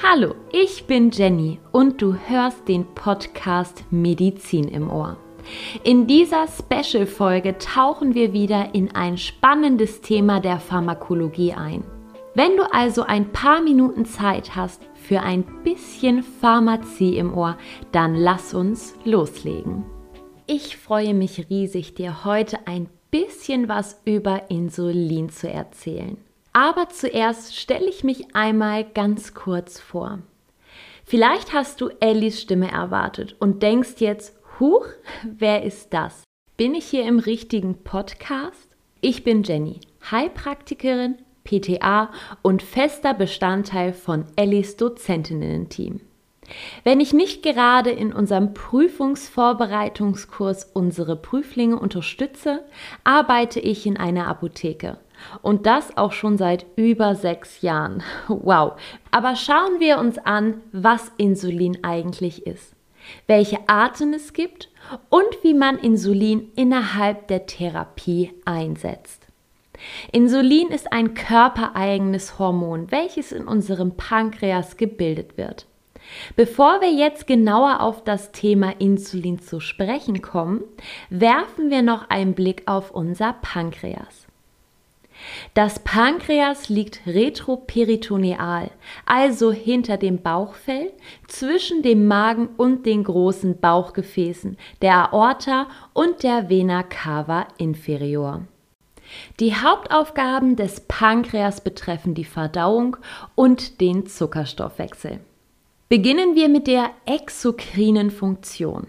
Hallo, ich bin Jenny und du hörst den Podcast Medizin im Ohr. In dieser Special-Folge tauchen wir wieder in ein spannendes Thema der Pharmakologie ein. Wenn du also ein paar Minuten Zeit hast für ein bisschen Pharmazie im Ohr, dann lass uns loslegen. Ich freue mich riesig, dir heute ein bisschen was über Insulin zu erzählen. Aber zuerst stelle ich mich einmal ganz kurz vor. Vielleicht hast du Ellis Stimme erwartet und denkst jetzt, huch, wer ist das? Bin ich hier im richtigen Podcast? Ich bin Jenny, Heilpraktikerin, PTA und fester Bestandteil von Ellis Dozentinnen-Team. Wenn ich nicht gerade in unserem Prüfungsvorbereitungskurs unsere Prüflinge unterstütze, arbeite ich in einer Apotheke. Und das auch schon seit über sechs Jahren. Wow. Aber schauen wir uns an, was Insulin eigentlich ist, welche Arten es gibt und wie man Insulin innerhalb der Therapie einsetzt. Insulin ist ein körpereigenes Hormon, welches in unserem Pankreas gebildet wird. Bevor wir jetzt genauer auf das Thema Insulin zu sprechen kommen, werfen wir noch einen Blick auf unser Pankreas. Das Pankreas liegt retroperitoneal, also hinter dem Bauchfell, zwischen dem Magen und den großen Bauchgefäßen, der Aorta und der Vena cava inferior. Die Hauptaufgaben des Pankreas betreffen die Verdauung und den Zuckerstoffwechsel. Beginnen wir mit der exokrinen Funktion.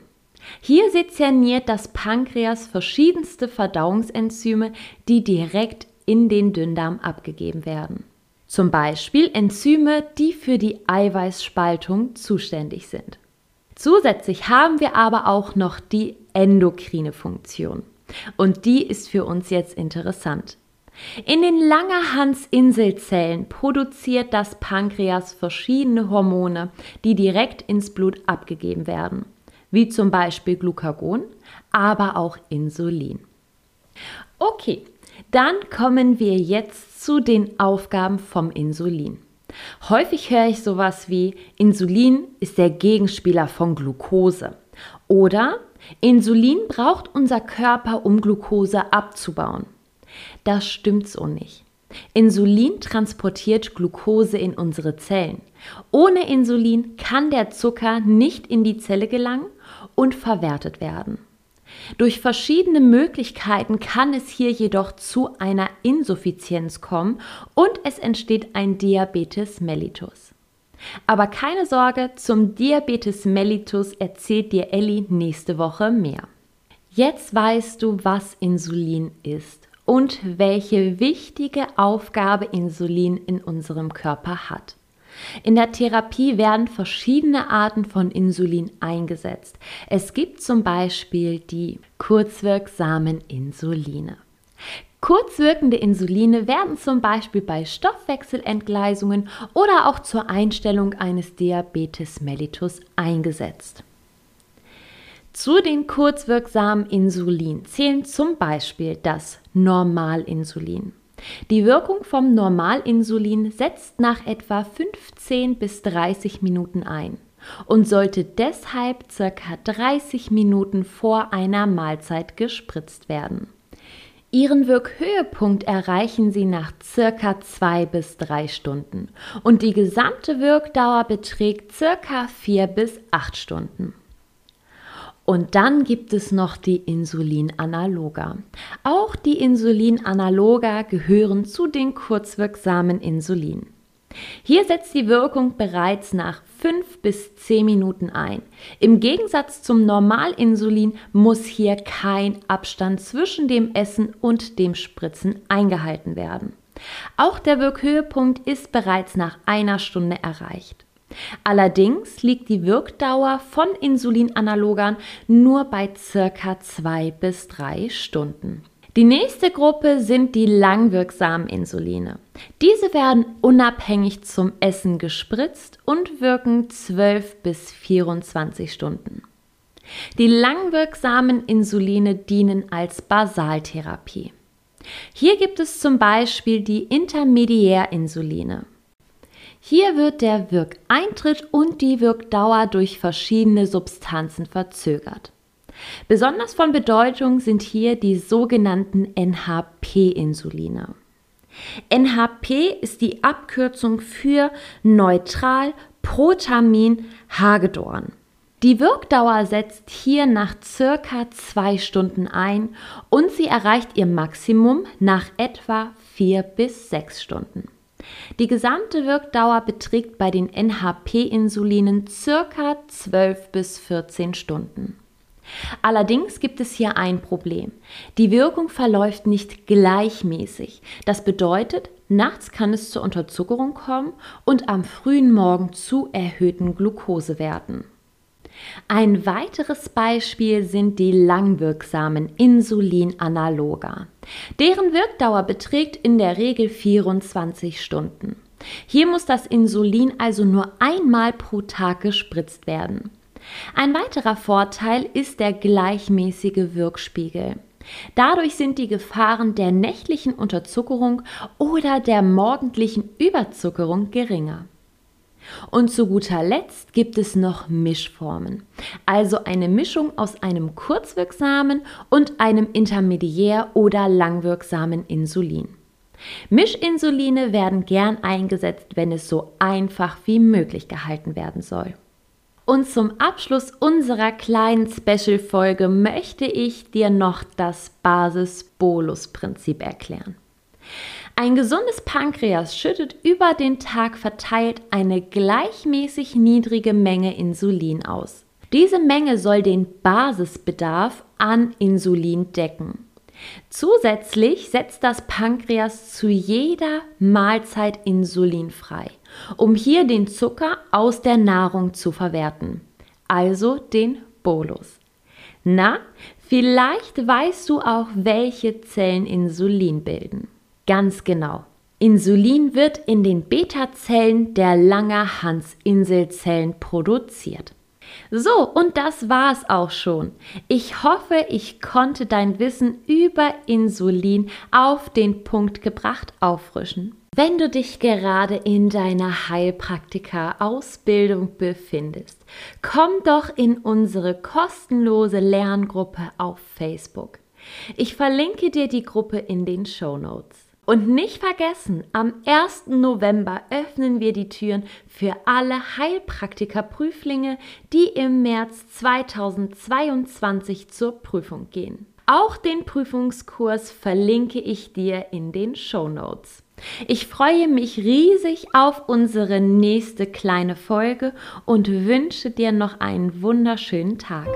Hier sezerniert das Pankreas verschiedenste Verdauungsenzyme, die direkt in den Dünndarm abgegeben werden. Zum Beispiel Enzyme, die für die Eiweißspaltung zuständig sind. Zusätzlich haben wir aber auch noch die endokrine Funktion. Und die ist für uns jetzt interessant. In den Langerhans-Inselzellen produziert das Pankreas verschiedene Hormone, die direkt ins Blut abgegeben werden, wie zum Beispiel Glucagon, aber auch Insulin. Okay, dann kommen wir jetzt zu den Aufgaben vom Insulin. Häufig höre ich sowas wie Insulin ist der Gegenspieler von Glucose oder Insulin braucht unser Körper, um Glucose abzubauen. Das stimmt so nicht. Insulin transportiert Glucose in unsere Zellen. Ohne Insulin kann der Zucker nicht in die Zelle gelangen und verwertet werden. Durch verschiedene Möglichkeiten kann es hier jedoch zu einer Insuffizienz kommen und es entsteht ein Diabetes mellitus. Aber keine Sorge, zum Diabetes mellitus erzählt dir Elli nächste Woche mehr. Jetzt weißt du, was Insulin ist und welche wichtige Aufgabe Insulin in unserem Körper hat. In der Therapie werden verschiedene Arten von Insulin eingesetzt. Es gibt zum Beispiel die kurzwirksamen Insuline. Kurzwirkende Insuline werden zum Beispiel bei Stoffwechselentgleisungen oder auch zur Einstellung eines Diabetes mellitus eingesetzt. Zu den kurzwirksamen Insulin zählen zum Beispiel das Normalinsulin. Die Wirkung vom Normalinsulin setzt nach etwa 15 bis 30 Minuten ein und sollte deshalb ca. 30 Minuten vor einer Mahlzeit gespritzt werden. Ihren Wirkhöhepunkt erreichen sie nach circa zwei bis drei Stunden und die gesamte Wirkdauer beträgt circa vier bis acht Stunden. Und dann gibt es noch die Insulinanaloga. Auch die Insulinanaloga gehören zu den kurzwirksamen Insulin. Hier setzt die Wirkung bereits nach 5 bis 10 Minuten ein. Im Gegensatz zum Normalinsulin muss hier kein Abstand zwischen dem Essen und dem Spritzen eingehalten werden. Auch der Wirkhöhepunkt ist bereits nach einer Stunde erreicht. Allerdings liegt die Wirkdauer von Insulinanalogern nur bei circa zwei bis drei Stunden. Die nächste Gruppe sind die langwirksamen Insuline. Diese werden unabhängig zum Essen gespritzt und wirken 12 bis 24 Stunden. Die langwirksamen Insuline dienen als Basaltherapie. Hier gibt es zum Beispiel die Intermediärinsuline. Hier wird der Wirkeintritt und die Wirkdauer durch verschiedene Substanzen verzögert. Besonders von Bedeutung sind hier die sogenannten NHP-Insuline. NHP ist die Abkürzung für neutral Protamin Hagedorn. Die Wirkdauer setzt hier nach circa zwei Stunden ein und sie erreicht ihr Maximum nach etwa vier bis sechs Stunden. Die gesamte Wirkdauer beträgt bei den NHP-Insulinen circa 12 bis 14 Stunden. Allerdings gibt es hier ein Problem. Die Wirkung verläuft nicht gleichmäßig. Das bedeutet, nachts kann es zur Unterzuckerung kommen und am frühen Morgen zu erhöhten Glukosewerten. Ein weiteres Beispiel sind die langwirksamen Insulinanaloga. Deren Wirkdauer beträgt in der Regel 24 Stunden. Hier muss das Insulin also nur einmal pro Tag gespritzt werden. Ein weiterer Vorteil ist der gleichmäßige Wirkspiegel. Dadurch sind die Gefahren der nächtlichen Unterzuckerung oder der morgendlichen Überzuckerung geringer. Und zu guter Letzt gibt es noch Mischformen, also eine Mischung aus einem kurzwirksamen und einem intermediär oder langwirksamen Insulin. Mischinsuline werden gern eingesetzt, wenn es so einfach wie möglich gehalten werden soll. Und zum Abschluss unserer kleinen Special-Folge möchte ich dir noch das Basis-Bolus-Prinzip erklären. Ein gesundes Pankreas schüttet über den Tag verteilt eine gleichmäßig niedrige Menge Insulin aus. Diese Menge soll den Basisbedarf an Insulin decken. Zusätzlich setzt das Pankreas zu jeder Mahlzeit Insulin frei, um hier den Zucker aus der Nahrung zu verwerten, also den Bolus. Na, vielleicht weißt du auch, welche Zellen Insulin bilden. Ganz genau. Insulin wird in den Beta-Zellen der Langerhans-Inselzellen produziert. So, und das war's auch schon. Ich hoffe, ich konnte dein Wissen über Insulin auf den Punkt gebracht auffrischen. Wenn du dich gerade in deiner Heilpraktiker-Ausbildung befindest, komm doch in unsere kostenlose Lerngruppe auf Facebook. Ich verlinke dir die Gruppe in den Show Notes. Und nicht vergessen, am 1. November öffnen wir die Türen für alle Heilpraktiker-Prüflinge, die im März 2022 zur Prüfung gehen. Auch den Prüfungskurs verlinke ich dir in den Show Notes. Ich freue mich riesig auf unsere nächste kleine Folge und wünsche dir noch einen wunderschönen Tag.